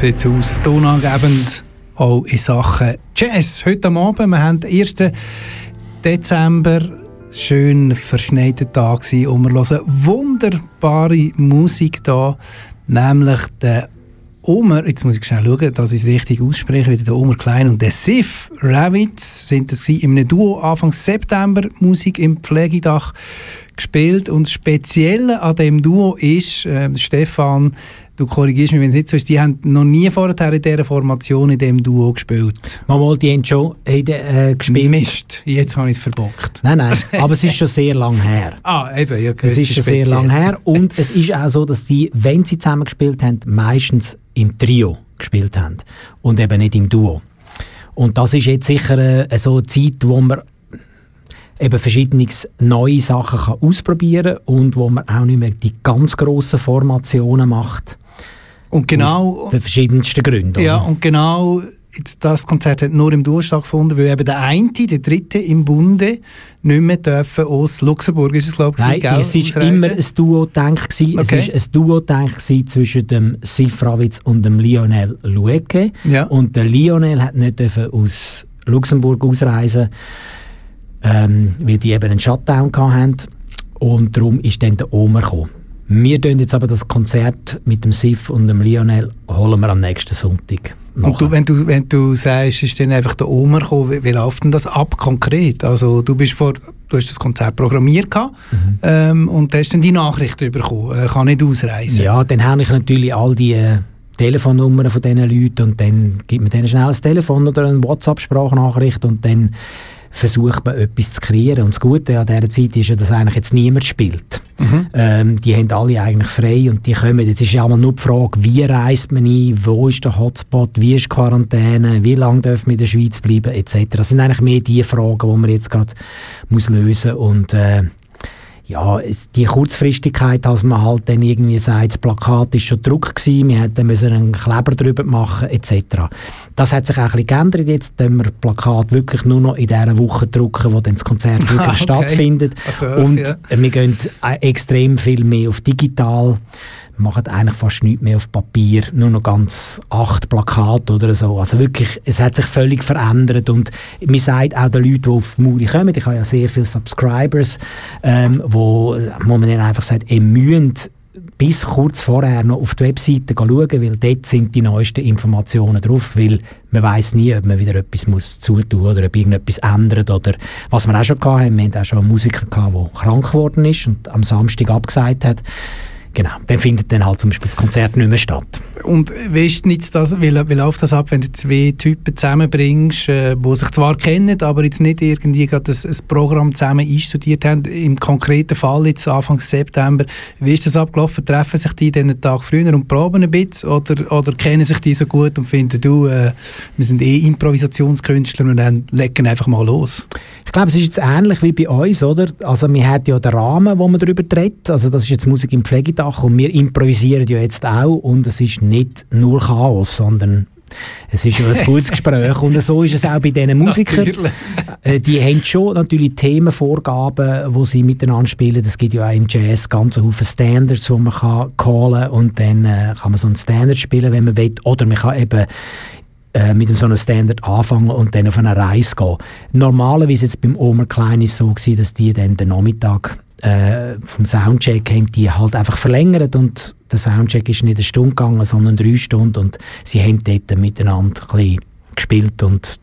Sieht es aus. Tonangebend auch in Sachen Jazz. Heute Abend, wir haben den 1. Dezember, schön verschneiter Tag und wir hören wunderbare Musik da, nämlich der Omer, jetzt muss ich schnell schauen, dass ich es richtig ausspreche, wieder der Omer Klein und der Sif Ravitz sind das in einem Duo Anfang September Musik im Pflegedach gespielt und das Spezielle an dem Duo ist, äh, Stefan, du korrigierst mich, wenn es nicht so ist, die haben noch nie vorher in dieser Formation in diesem Duo gespielt. Mal, die haben schon äh, gespielt. Mist, jetzt habe ich es verbockt. Nein, nein, aber es ist schon sehr lang her. ah, eben, ja, Es ist schon sehr lang her und es ist auch so, dass die, wenn sie zusammen gespielt haben, meistens im Trio gespielt haben und eben nicht im Duo. Und das ist jetzt sicher äh, so eine Zeit, wo man eben verschiedene neue Sachen kann ausprobieren kann und wo man auch nicht mehr die ganz grossen Formationen macht. Und genau... Aus den verschiedensten Gründen. Ja, oder? und genau Jetzt, das Konzert hat nur im Duo stattgefunden, weil eben der eine, der dritte im Bunde nicht mehr dürfen aus Luxemburg, ist es glaube ich, Nein, gell, es war immer ein Duo-Denk. Okay. Es war ein Duo-Denk zwischen dem Sif Ravitz und dem Lionel Lueke. Ja. Und der Lionel hat nicht dürfen aus Luxemburg ausreisen, ähm, weil die eben einen Shutdown hatten. Und darum ist dann der Omer gekommen. Wir tun jetzt aber das Konzert mit dem Sif und dem Lionel holen wir am nächsten Sonntag. Und du, wenn, du, wenn du sagst, ist dann einfach der Omer gekommen, wie, wie läuft denn das ab konkret? Also du bist vor, du hast das Konzert programmiert mhm. ähm, und hast dann die Nachricht bekommen, äh, kann nicht ausreisen. Ja, dann habe ich natürlich all die äh, Telefonnummern von diesen Leuten und dann gibt man denen schnell ein Telefon oder eine WhatsApp-Sprachnachricht und dann versucht man etwas zu kreieren. Und das Gute an dieser Zeit ist ja, dass eigentlich jetzt niemand spielt. Mhm. Ähm, die haben alle eigentlich frei und die kommen. Jetzt ist ja mal nur die Frage, wie reist man ein, wo ist der Hotspot, wie ist die Quarantäne, wie lange dürfen wir in der Schweiz bleiben, etc. Das sind eigentlich mehr die Fragen, die man jetzt gerade lösen muss. Und äh, ja, es, die Kurzfristigkeit, dass man halt dann irgendwie sagt, das Plakat ist schon Druck gewesen, wir hätten müssen einen Kleber drüber machen etc. Das hat sich auch ein bisschen geändert jetzt, wenn wir das Plakat wirklich nur noch in dieser Woche drucken, wo dann das Konzert wirklich okay. stattfindet also, und ja. wir gehen extrem viel mehr auf digital machen eigentlich fast nichts mehr auf Papier, nur noch ganz acht Plakate oder so. Also wirklich, es hat sich völlig verändert und mir sagt auch den Leuten, die auf Muri kommen, ich habe ja sehr viele Subscribers, ähm, wo, wo man einfach sagt, ihr müsst bis kurz vorher noch auf die Webseite schauen, weil dort sind die neuesten Informationen drauf, weil man weiß nie, ob man wieder etwas muss zutun oder ob irgendetwas ändert oder was wir auch schon hatten, wir hatten auch schon einen Musiker, gehabt, der krank geworden ist und am Samstag abgesagt hat. Genau, dann findet dann halt zum Beispiel das Konzert nicht mehr statt. Und wie, ist nicht das, wie, wie läuft das ab, wenn du zwei Typen zusammenbringst, äh, die sich zwar kennen, aber jetzt nicht irgendwie gerade ein, ein Programm zusammen einstudiert haben? Im konkreten Fall jetzt Anfang September, wie ist das abgelaufen? Treffen sich die den Tag früher und proben ein bisschen oder, oder kennen sich die so gut und finden, du, äh, wir sind eh Improvisationskünstler und dann legen einfach mal los? Ich glaube, es ist jetzt ähnlich wie bei uns, oder? Also wir haben ja den Rahmen, wo man darüber redet, also das ist jetzt Musik im Pflegetag und wir improvisieren ja jetzt auch und es ist nicht nur Chaos, sondern es ist ja ein gutes Gespräch und so ist es auch bei diesen Musikern. Äh, die haben schon natürlich Themenvorgaben, wo sie miteinander spielen. Es gibt ja auch im Jazz ganz viele Standards, die man kann callen und dann äh, kann man so einen Standard spielen, wenn man will. Oder man kann eben äh, mit so einem Standard anfangen und dann auf eine Reise gehen. Normalerweise jetzt beim Omer Klein ist es so gewesen, dass die dann den Nachmittag äh, vom Soundcheck haben die halt einfach verlängert und der Soundcheck ist nicht eine Stunde gegangen, sondern drei Stunden und sie haben dort miteinander ein bisschen gespielt und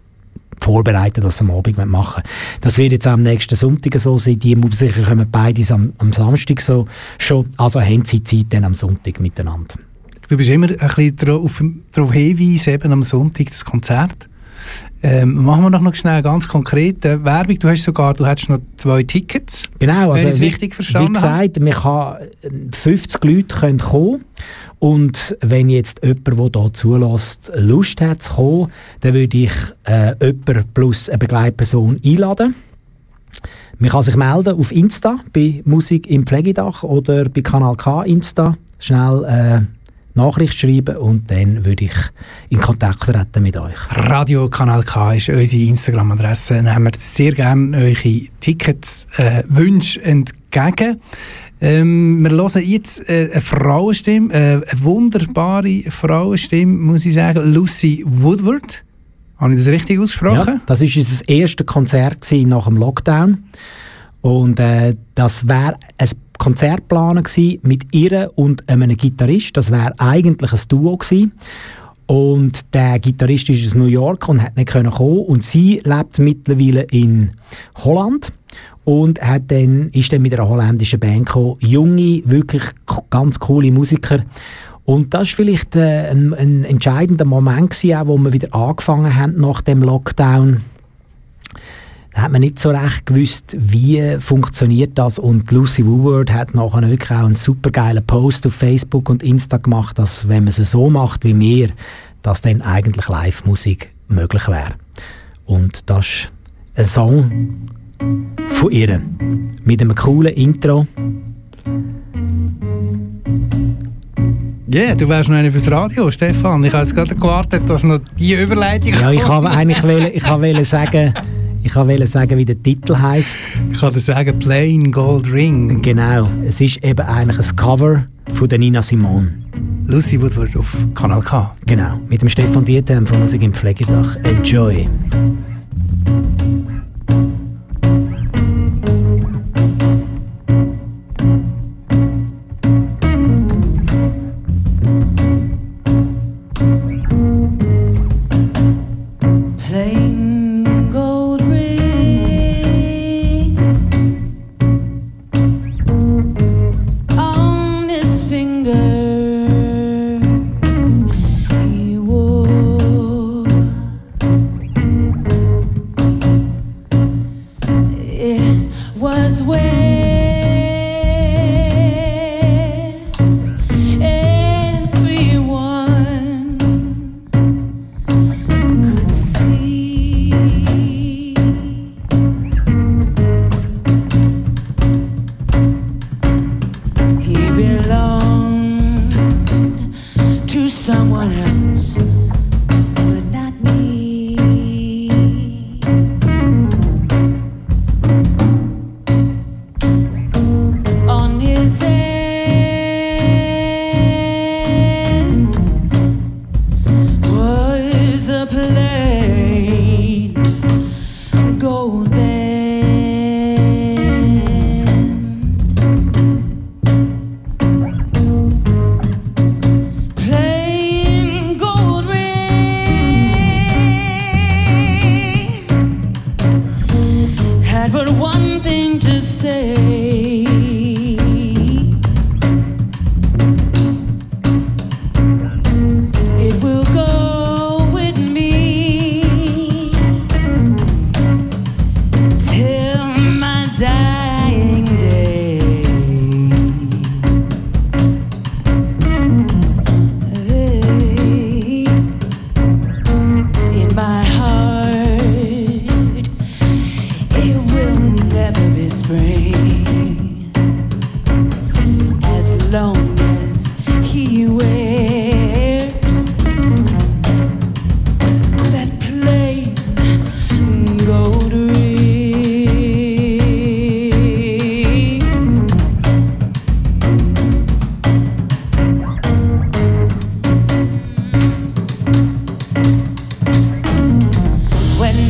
vorbereitet, was sie am Abend machen Das wird jetzt am nächsten Sonntag so sein. Die Musiker kommen beide am, am Samstag so schon, also haben sie Zeit dann am Sonntag miteinander. Du bist immer ein bisschen darauf hinweisen, eben am Sonntag das Konzert. Ähm, machen wir doch noch schnell ganz konkret äh, Werbung. Du hast sogar, du hast noch zwei Tickets. Genau, also wie, richtig verstanden wie gesagt, wir kann, 50 Leute können kommen und wenn jetzt jemand, der hier zulässt, Lust hat zu kommen, dann würde ich äh, jemanden plus eine Begleitperson einladen. Man kann sich melden auf Insta bei Musik im Pflegedach oder bei Kanal K Insta. Schnell äh, Nachricht schreiben und dann würde ich in Kontakt treten mit euch. Radio Kanal K ist unsere Instagram-Adresse. Nehmen wir sehr gerne eure Tickets, äh, Wünsche entgegen. Ähm, wir hören jetzt äh, eine Frauenstimme, äh, eine wunderbare Frauenstimme, muss ich sagen, Lucy Woodward. Habe ich das richtig ausgesprochen? Ja, das war unser erstes Konzert nach dem Lockdown. Und äh, das wäre ein Konzert mit ihr und einem Gitarrist. Das wäre eigentlich ein Duo gewesen. Und der Gitarrist ist aus New York und hat nicht kommen Und sie lebt mittlerweile in Holland und hat dann, ist dann mit einer holländischen Band gekommen. Junge, wirklich ganz coole Musiker. Und das war vielleicht äh, ein, ein, entscheidender Moment, gewesen, auch, wo wir wieder angefangen haben nach dem Lockdown. Da hat man nicht so recht gewusst, wie funktioniert das. Und Lucy Woodward hat nachher wirklich auch einen super geilen Post auf Facebook und Insta gemacht, dass wenn man es so macht wie wir, dass dann eigentlich Live-Musik möglich wäre. Und das ist ein Song von ihr. Mit einem coolen Intro. Ja, yeah, du wärst noch einer fürs Radio, Stefan. Ich habe jetzt gerade gewartet, dass noch die Überleitung. Ja, ich habe eigentlich wollen, ich wollte sagen, ich wollte sagen, wie der Titel heißt. Ich kann dir sagen, Plain Gold Ring. Genau, es ist eben eigentlich ein Cover von der Nina Simone. Lucy Woodward auf Kanal K. Genau, mit dem Stefan Dieter von Musik im Pflegedach. Enjoy!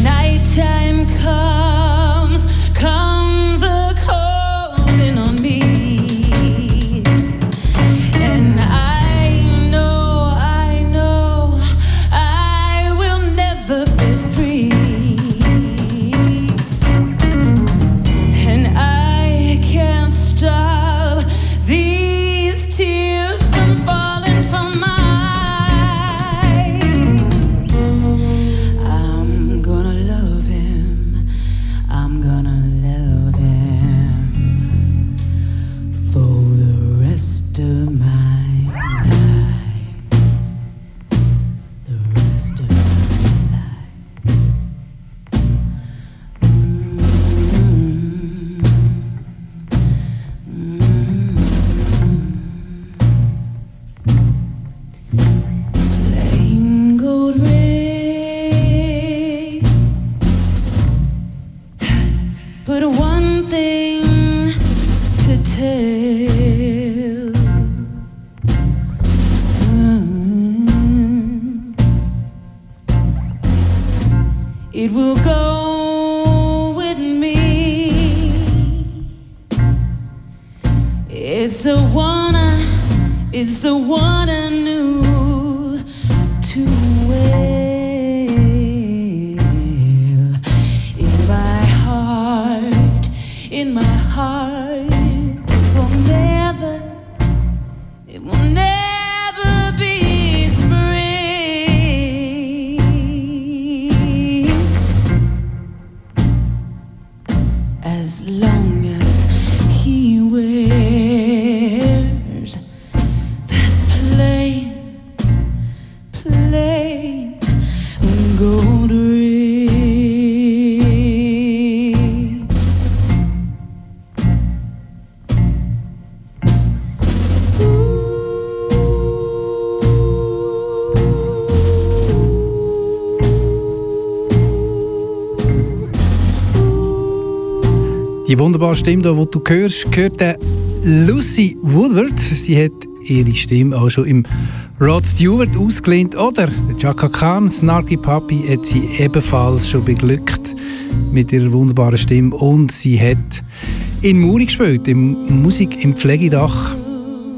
nighttime comes. Wunderbare Stimme, die du hörst, gehört Lucy Woodward. Sie hat ihre Stimme auch schon im Rod Stewart ausgelehnt. Oder der Chaka Khan, Snarky Papi, hat sie ebenfalls schon beglückt mit ihrer wunderbaren Stimme. Und sie hat in Muri gespielt, im Musik im Pflegedach.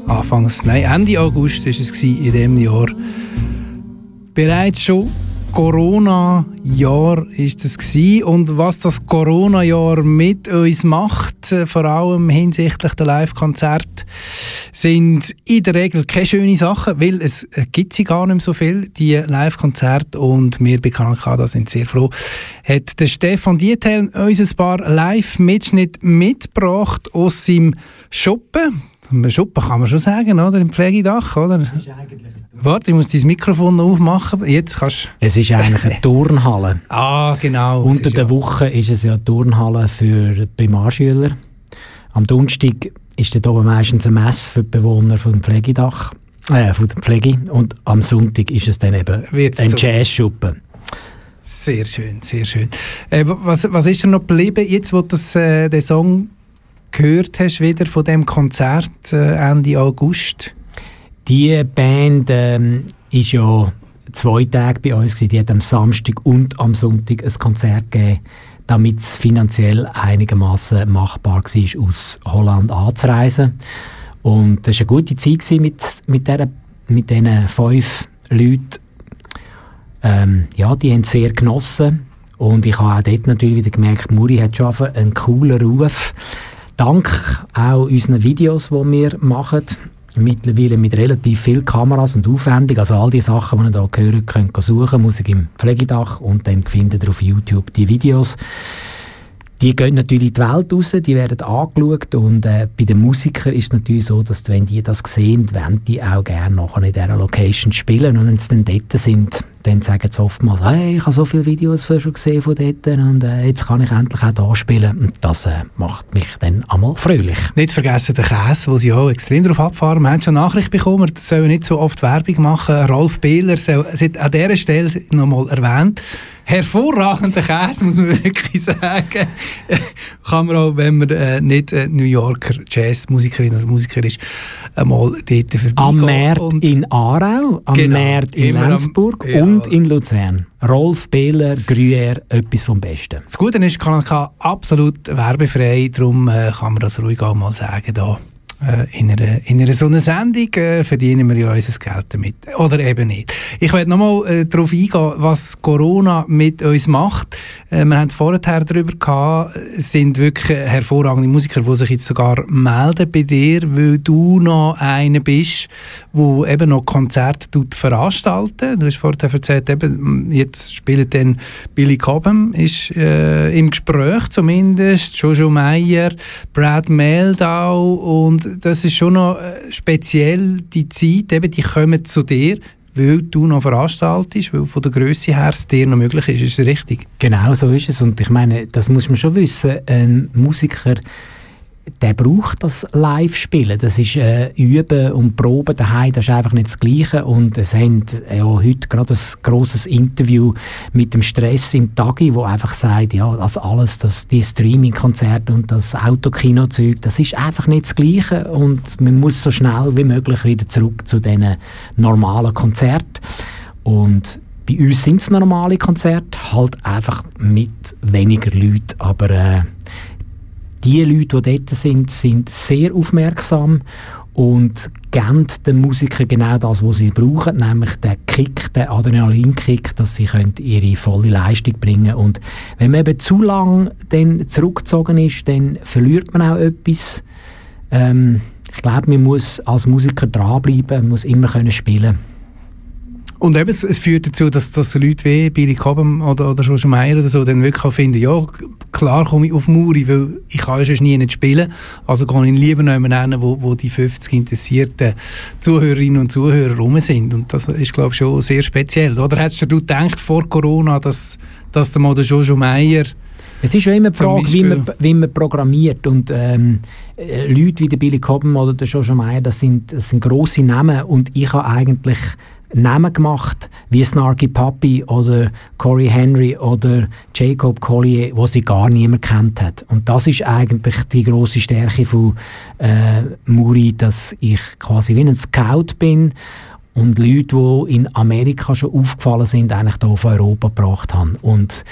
Anfangs, nein, Ende August war es in diesem Jahr. Bereits schon Corona-Jahr ist es gewesen. und was das Corona-Jahr mit uns macht, äh, vor allem hinsichtlich der Live-Konzerte, sind in der Regel keine schönen Sachen, weil es äh, gibt sie gar nicht mehr so viel, die Live-Konzerte und wir bei Kanal K sind sehr froh, hat der Stefan Diethelm uns ein paar Live-Mitschnitte mitgebracht aus seinem Shoppen. Schuppen kann man schon sagen, oder? Im Pflegedach, oder? Warte, ich muss dein Mikrofon noch aufmachen. Jetzt kannst Es ist eigentlich eine Turnhalle. Ah, genau. Unter der ist Woche ist es ja eine Turnhalle für Primarschüler. Am Donnerstag ist dort oben meistens eine Messe für die Bewohner vom Pflegedach, äh, von der Pflege. Und am Sonntag ist es dann eben Wird's ein. Jazzschuppen. Sehr schön, sehr schön. Äh, was, was ist denn noch geblieben, jetzt wo das, äh, den Song gehört hast, wieder von dem Konzert äh, Ende August? Die Band ähm, ist ja zwei Tage bei uns gewesen. Die hat am Samstag und am Sonntag ein Konzert gegeben, damit es finanziell einigermaßen machbar war, aus Holland anzureisen. Und das war eine gute Zeit mit, mit, dieser, mit diesen fünf Leuten. Ähm, ja, die haben sehr genossen. Und ich habe auch dort natürlich wieder gemerkt, Muri hat schon einen coolen Ruf. Dank auch unseren Videos, die wir machen. Mittlerweile mit relativ vielen Kameras und aufwendig. Also all die Sachen, die ihr hier hören könnt suchen. Musik im Pflegedach und dann findet ihr auf YouTube die Videos. Die gehen natürlich in die Welt raus, die werden angeschaut und äh, bei den Musikern ist es natürlich so, dass wenn die das sehen, wollen die auch gerne nachher in dieser Location spielen und wenn sie dann dort sind, dann sagen sie oftmals, hey, ich habe so viele Videos schon gesehen von dort und äh, jetzt kann ich endlich auch da spielen und das äh, macht mich dann einmal fröhlich. Nicht vergessen den Käse, wo sie auch extrem darauf abfahren. Wir haben schon Nachricht bekommen, wir sollen nicht so oft Werbung machen. Rolf Behler soll, an dieser Stelle nochmal erwähnt, hervorragender Käse, muss man wirklich sagen. Kann man auch, wenn man äh, nicht äh, New Yorker Jazzmusikerin oder Musiker ist, einmal dort vorbeigehen. Am Und- in Aarau, am Genau, März in immer am- Lenzburg ja. und in Luzern. Rolf Behler, Gruyère, etwas vom Besten. Das Gute ist, Kanal K absolut werbefrei, darum äh, kann man das ruhig auch mal sagen da. Äh, in, einer, in einer so Sendung äh, verdienen wir ja unser Geld damit. Oder eben nicht. Ich werde nochmal äh, darauf eingehen, was Corona mit uns macht. Äh, wir haben es vorher darüber gehabt, sind wirklich hervorragende Musiker, die sich jetzt sogar melden bei dir, weil du noch einer bist, der eben noch Konzerte tut veranstalten. Du hast vorher erzählt, eben, jetzt spielt dann Billy Cobham, ist äh, im Gespräch zumindest, Jojo Meyer, Brad Meldau und das ist schon noch äh, speziell die Zeit, eben, die kommen zu dir, weil du noch veranstaltest, weil von der Größe her es dir noch möglich ist, ist das richtig? Genau so ist es. Und ich meine, das muss man schon wissen. Ein Musiker, der braucht das Live-Spielen. Das ist äh, Üben und Proben daheim, das ist einfach nicht das Gleiche. Und es haben ja heute gerade ein grosses Interview mit dem Stress im Tagi, wo einfach sagt, ja, das alles, das, die Streaming-Konzerte und das Autokino-Zeug, das ist einfach nicht das Gleiche. Und man muss so schnell wie möglich wieder zurück zu diesen normalen Konzerten. Und bei uns sind es normale Konzerte, halt einfach mit weniger Leuten. Aber äh, die Leute, die dort sind, sind sehr aufmerksam und geben den Musikern genau das, was sie brauchen, nämlich den Kick, den Adrenalinkick, dass sie können ihre volle Leistung bringen können. Und wenn man eben zu lang dann zurückgezogen ist, dann verliert man auch etwas. Ähm, ich glaube, man muss als Musiker dranbleiben, man muss immer können spielen und eben, es, führt dazu, dass, dass so Leute wie Billy Cobham oder, oder Jojo Meyer oder so dann wirklich auch finden, ja, klar komme ich auf Muri, weil ich kann ja nie nicht spielen, also kann ich lieber noch jemanden wo, wo die 50 interessierten Zuhörerinnen und Zuhörer rum sind. Und das ist, glaube ich, schon sehr speziell. Oder hättest du gedacht vor Corona, dass, dass der mal der Jojo Meyer es ist ja immer die Frage, wie man, wie man programmiert. Und ähm, äh, Leute wie der Billy Cobham oder der Jojo Meyer, das sind, das sind grosse Namen. Und ich habe eigentlich Namen gemacht, wie Snarky Puppy oder Corey Henry oder Jacob Collier, wo sie gar niemand kennt hat. Und das ist eigentlich die große Stärke von äh, Muri, dass ich quasi wie ein Scout bin und Leute, die in Amerika schon aufgefallen sind, eigentlich hier auf Europa gebracht haben. Und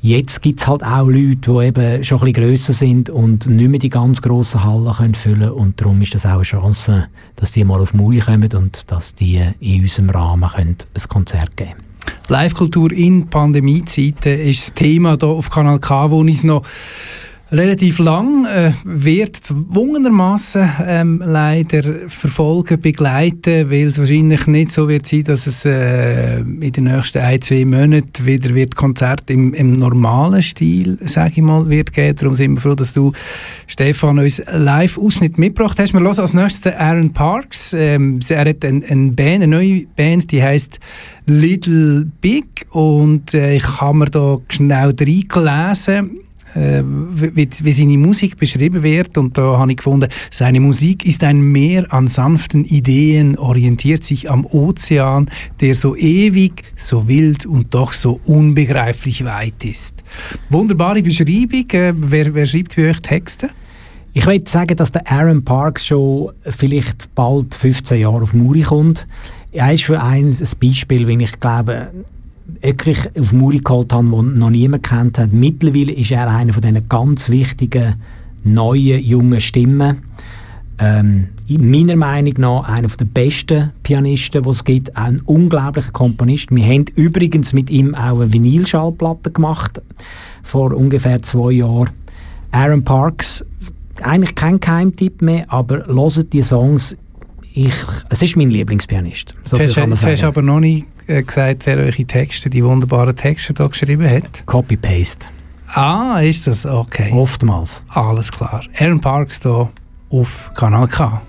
Jetzt gibt es halt auch Leute, die eben schon ein bisschen grösser sind und nicht mehr die ganz grossen Hallen können füllen. Und darum ist das auch eine Chance, dass die mal auf Mui kommen und dass die in unserem Rahmen können ein Konzert geben können. Live-Kultur in Pandemiezeiten ist das Thema hier auf Kanal K, wo ich noch relativ lang, äh, wird zwungenermaßen ähm, leider verfolgen, begleiten, weil es wahrscheinlich nicht so wird sein, dass es äh, in den nächsten ein, zwei Monaten wieder wird Konzert im, im normalen Stil, sage ich mal, wird geben. Darum sind wir froh, dass du, Stefan, uns Live-Ausschnitt mitgebracht hast. Wir hören als nächstes Aaron Parks. Ähm, er hat eine, eine Band, eine neue Band, die heißt Little Big und äh, ich habe mir da schnell reingelesen äh, wie, wie, seine Musik beschrieben wird. Und da habe ich gefunden, seine Musik ist ein Meer an sanften Ideen, orientiert sich am Ozean, der so ewig, so wild und doch so unbegreiflich weit ist. Wunderbare Beschreibung. Äh, wer, wer schreibt für euch Texte? Ich würde sagen, dass der Aaron Parks schon vielleicht bald 15 Jahre auf Muri kommt. Er ist für ein, ein Beispiel, wenn ich glaube, wirklich auf Muri geholt haben, den noch niemand kennt hat. Mittlerweile ist er einer von diesen ganz wichtigen, neuen, jungen Stimmen. Ähm, meiner Meinung nach einer der besten Pianisten, die es gibt. Ein unglaublicher Komponist. Wir haben übrigens mit ihm auch eine Vinylschallplatte gemacht, vor ungefähr zwei Jahren. Aaron Parks, eigentlich kein Geheimtipp mehr, aber loset die Songs. Ich, es ist mein Lieblingspianist. So das hast aber noch nicht gesagt, wer eure Texte, die wunderbaren Texte hier geschrieben hat? Copy-Paste. Ah, ist das? Okay. Oftmals. Alles klar. Aaron Parks hier auf Kanal K.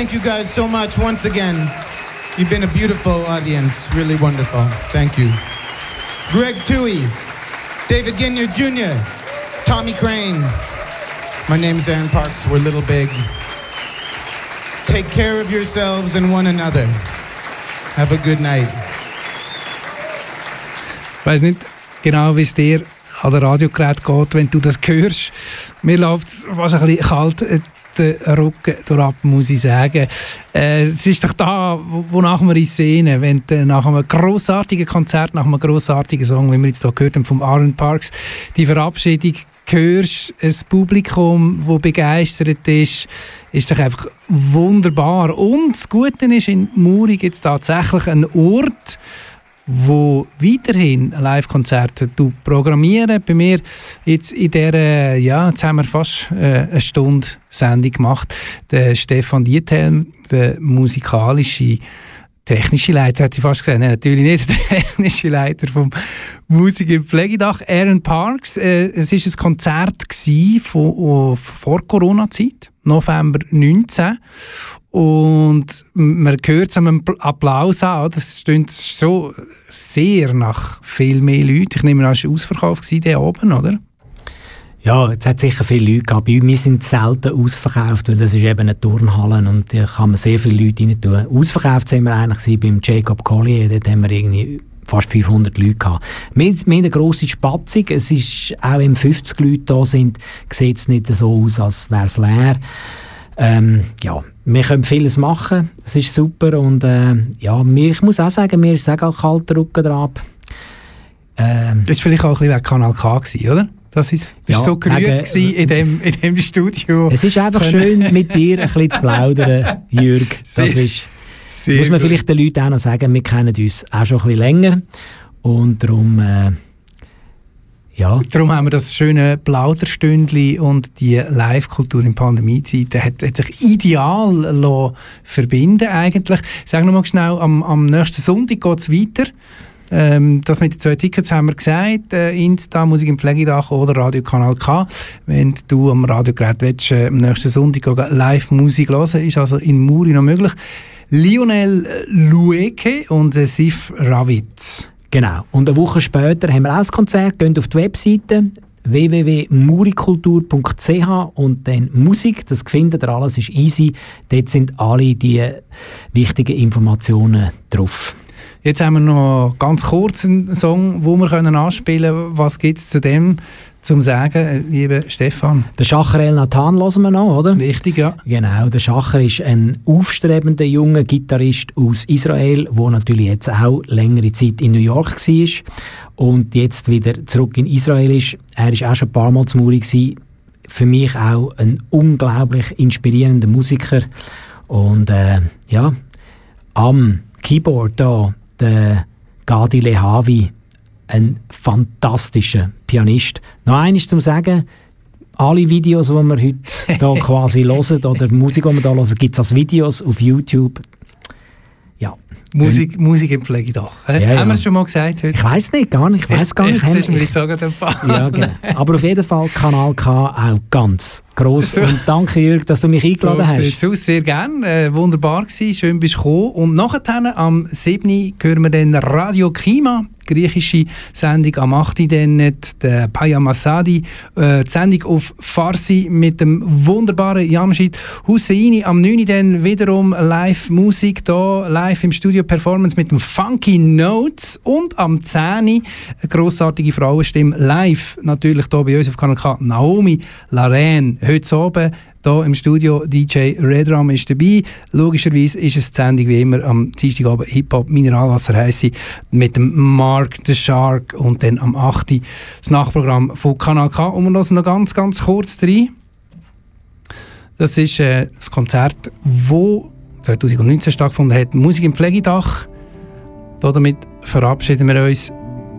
Thank you guys so much once again. You've been a beautiful audience, really wonderful. Thank you. Greg Tui, David Ginyard Jr., Tommy Crane. My name is Aaron Parks. We're Little Big. Take care of yourselves and one another. Have a good night. Ich weiß nicht genau, wie es dir an der Radiogerät geht, wenn du das hörst. Mir läuft es fast ein bisschen kalt den Rücken durch muss ich sagen. Äh, es ist doch da, wonach wir uns sehnen, wenn du nach einem grossartigen Konzert, nach einem grossartigen Song, wie wir jetzt hier gehört haben vom Aaron Parks, die Verabschiedung hörst, ein Publikum, das begeistert ist, ist doch einfach wunderbar. Und das Gute ist, in Muri gibt es tatsächlich einen Ort, wo weiterhin Live-Konzerte programmieren. Bei mir jetzt in der, ja, jetzt haben wir fast äh, eine Stunde Sendung gemacht. Der Stefan Diethelm, der musikalische technische Leiter, hat ich fast gesagt. Nein, natürlich nicht der technische Leiter vom Musik im Pflegedach, Aaron Parks. Äh, es war ein Konzert von, oh, vor Corona-Zeit, November 19. Und man hört es am Applaus an, das stimmt so sehr nach viel mehr Leuten. Ich nehme an, es war ausverkauft der oben, oder? Ja, es hat sicher viele Leute gehabt. Bei uns sind selten ausverkauft, weil das ist eben eine Turnhalle und da kann man sehr viele Leute rein tun. Ausverkauft sind wir eigentlich beim Jacob Collier, dort haben wir irgendwie fast 500 Leute gehabt. Wir, wir haben eine Spatzung. Es ist, auch wenn 50 Leute da sind, sieht es nicht so aus, als wäre es leer. Ähm, ja, wir können vieles machen, es ist super und äh, ja, mir, ich muss auch sagen, mir ist auch kalter Rücken dran. Ähm, das war vielleicht auch ein bisschen Kanal K, gewesen, oder? Das ist, ja, so gerührt wegen, in, dem, in dem Studio. Es ist einfach schön, mit dir ein bisschen zu plaudern, Jürg. Das ist, muss man gut. vielleicht den Leuten auch noch sagen, wir kennen uns auch schon ein bisschen länger und darum... Äh, ja. Darum haben wir das schöne Plauderstündli und die Live-Kultur in Pandemiezeit hat, hat sich ideal verbinden eigentlich. Sag noch mal schnell, am, am nächsten Sonntag geht es weiter. Ähm, das mit den zwei Tickets haben wir gesagt, äh, Insta, Musik im Pflegedach oder Radiokanal K. Wenn du am Radiogerät willst, äh, am nächsten Sonntag Live-Musik hören, ist also in Muri noch möglich. Lionel Lueke und Sif Ravitz. Genau. Und eine Woche später haben wir auch ein Konzert. Geht auf die Webseite www.murikultur.ch und dann Musik, das findet ihr alles, ist easy. Dort sind alle die wichtigen Informationen drauf. Jetzt haben wir noch ganz kurz einen Song, wo wir anspielen können. Was gibt es zu dem zum Sagen, lieber Stefan? Der Schacher El Nathan hören wir noch, oder? Richtig, ja. Genau, der Schacher ist ein aufstrebender junger Gitarrist aus Israel, der natürlich jetzt auch längere Zeit in New York war und jetzt wieder zurück in Israel ist. Er war auch schon ein paar Mal zu Muri. Für mich auch ein unglaublich inspirierender Musiker. Und äh, ja, am Keyboard da, der Gadi Lehavi, ein fantastischer Pianist. Noch eines zum Sagen, alle Videos, die wir heute hier quasi hören, oder die Musik, die wir hier hören, gibt es als Videos auf YouTube. Ja. Musik, Musik im Pflegedach. Ja, Haben ja. wir es schon mal gesagt heute? Ich weiß nicht, gar nicht. Ich weiß gar nicht. Das ist mir jetzt sagen. Ja, genau. Aber auf jeden Fall Kanal K auch ganz gross. Und danke, Jürg, dass du mich eingeladen so, hast. So, sehr gerne. Äh, wunderbar gewesen. Schön, bist du gekommen. Und nachher am 7. hören wir dann Radio Klima griechische Sendung am 8. dann der Paya Masadi, äh, die Sendung auf Farsi mit dem wunderbaren Jamshid Husseini. Am 9. dann wiederum Live-Musik da, live im Studio Performance mit dem Funky Notes und am 10. eine grossartige Frauenstimme live, natürlich hier bei uns auf Kanal K, Naomi Laren. Heute oben hier im Studio DJ Redram ist dabei. Logischerweise ist es die Sendung wie immer am Dienstagabend Hip-Hop Mineralwasser heisse mit dem Mark the Shark und dann am 8. das Nachprogramm von Kanal K. Und wir hören noch ganz, ganz kurz rein. Das ist äh, das Konzert, das 2019 stattgefunden hat. Musik im Pflegedach. Damit verabschieden wir uns.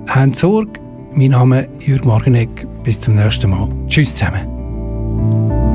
Habt Sorge. Mein Name ist Jürg Morgenegg. Bis zum nächsten Mal. Tschüss zusammen. Amen.